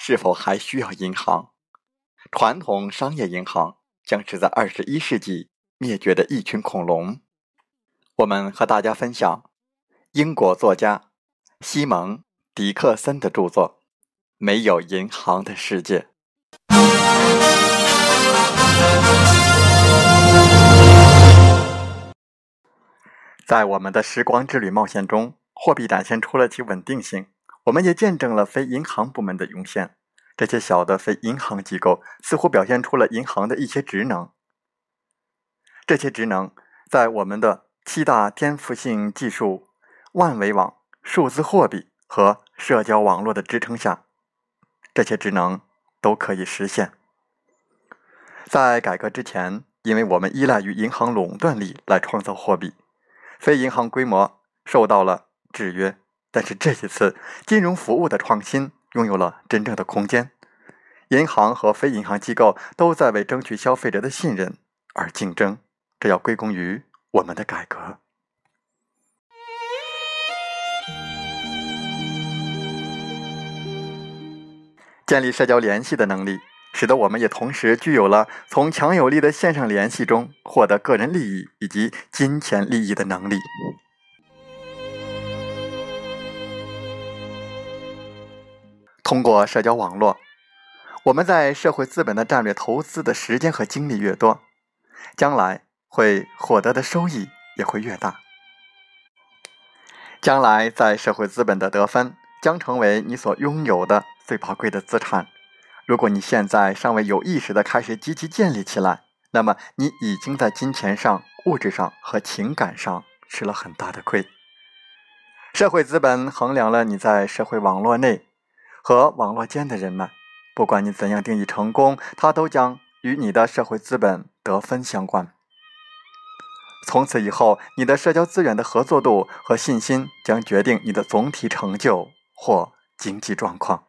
是否还需要银行？传统商业银行将是在二十一世纪灭绝的一群恐龙。我们和大家分享英国作家西蒙·迪克森的著作《没有银行的世界》。在我们的时光之旅冒险中，货币展现出了其稳定性。我们也见证了非银行部门的涌现，这些小的非银行机构似乎表现出了银行的一些职能。这些职能在我们的七大颠覆性技术——万维网、数字货币和社交网络的支撑下，这些职能都可以实现。在改革之前，因为我们依赖于银行垄断力来创造货币，非银行规模受到了制约。但是这一次，金融服务的创新拥有了真正的空间，银行和非银行机构都在为争取消费者的信任而竞争，这要归功于我们的改革。建立社交联系的能力，使得我们也同时具有了从强有力的线上联系中获得个人利益以及金钱利益的能力。通过社交网络，我们在社会资本的战略投资的时间和精力越多，将来会获得的收益也会越大。将来在社会资本的得分将成为你所拥有的最宝贵的资产。如果你现在尚未有意识的开始积极建立起来，那么你已经在金钱上、物质上和情感上吃了很大的亏。社会资本衡量了你在社会网络内。和网络间的人们，不管你怎样定义成功，它都将与你的社会资本得分相关。从此以后，你的社交资源的合作度和信心将决定你的总体成就或经济状况。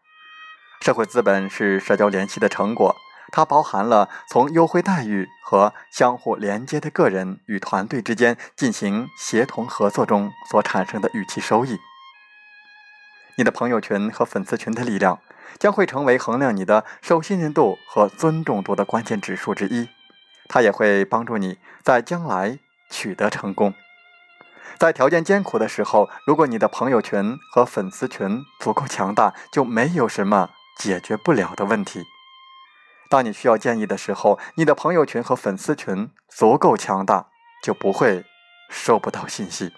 社会资本是社交联系的成果，它包含了从优惠待遇和相互连接的个人与团队之间进行协同合作中所产生的预期收益。你的朋友群和粉丝群的力量将会成为衡量你的受信任度和尊重度的关键指数之一，它也会帮助你在将来取得成功。在条件艰苦的时候，如果你的朋友群和粉丝群足够强大，就没有什么解决不了的问题。当你需要建议的时候，你的朋友群和粉丝群足够强大，就不会收不到信息。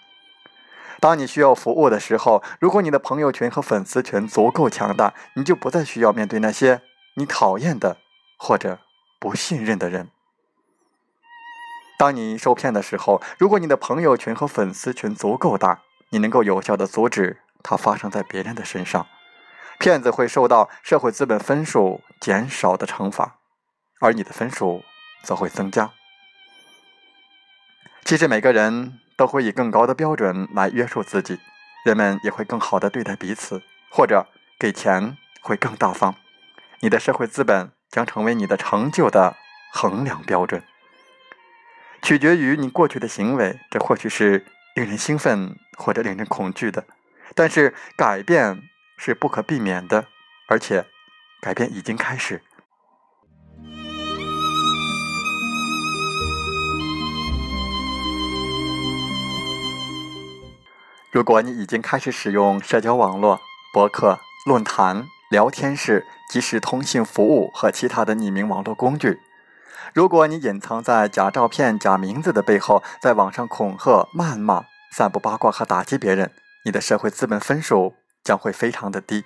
当你需要服务的时候，如果你的朋友群和粉丝群足够强大，你就不再需要面对那些你讨厌的或者不信任的人。当你受骗的时候，如果你的朋友群和粉丝群足够大，你能够有效的阻止它发生在别人的身上，骗子会受到社会资本分数减少的惩罚，而你的分数则会增加。其实每个人。都会以更高的标准来约束自己，人们也会更好的对待彼此，或者给钱会更大方。你的社会资本将成为你的成就的衡量标准，取决于你过去的行为。这或许是令人兴奋或者令人恐惧的，但是改变是不可避免的，而且改变已经开始。如果你已经开始使用社交网络、博客、论坛、聊天室、即时通信服务和其他的匿名网络工具；如果你隐藏在假照片、假名字的背后，在网上恐吓、谩骂、散布八卦和打击别人，你的社会资本分数将会非常的低。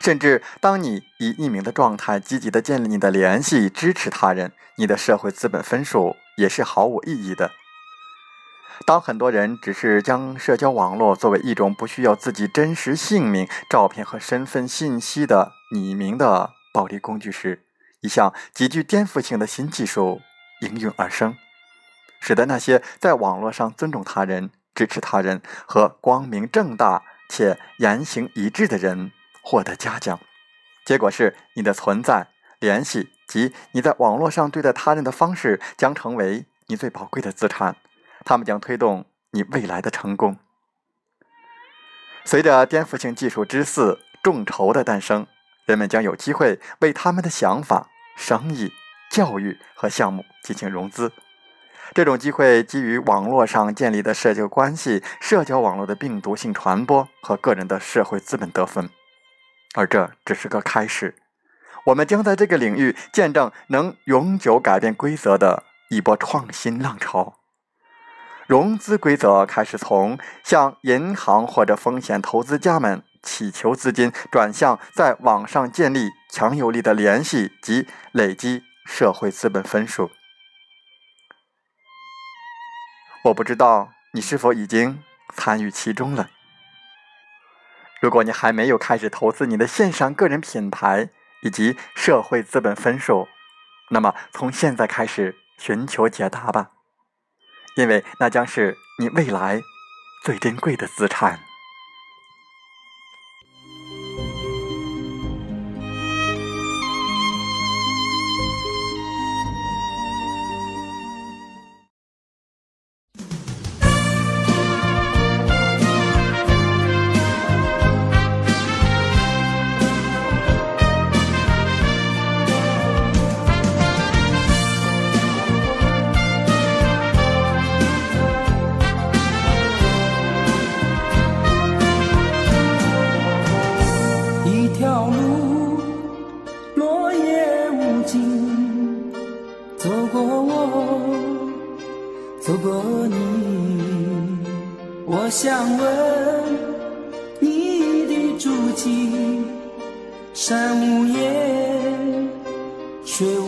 甚至当你以匿名的状态积极的建立你的联系、支持他人，你的社会资本分数也是毫无意义的。当很多人只是将社交网络作为一种不需要自己真实姓名、照片和身份信息的匿名的暴力工具时，一项极具颠覆性的新技术应运而生，使得那些在网络上尊重他人、支持他人和光明正大且言行一致的人获得嘉奖。结果是，你的存在、联系及你在网络上对待他人的方式将成为你最宝贵的资产。他们将推动你未来的成功。随着颠覆性技术之四众筹的诞生，人们将有机会为他们的想法、生意、教育和项目进行融资。这种机会基于网络上建立的社交关系、社交网络的病毒性传播和个人的社会资本得分，而这只是个开始。我们将在这个领域见证能永久改变规则的一波创新浪潮。融资规则开始从向银行或者风险投资家们祈求资金，转向在网上建立强有力的联系及累积社会资本分数。我不知道你是否已经参与其中了。如果你还没有开始投资你的线上个人品牌以及社会资本分数，那么从现在开始寻求解答吧。因为那将是你未来最珍贵的资产。却。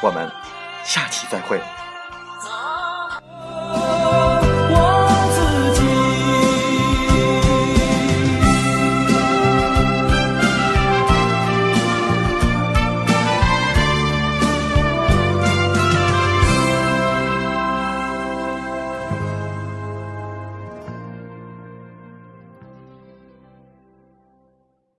我们下期再会。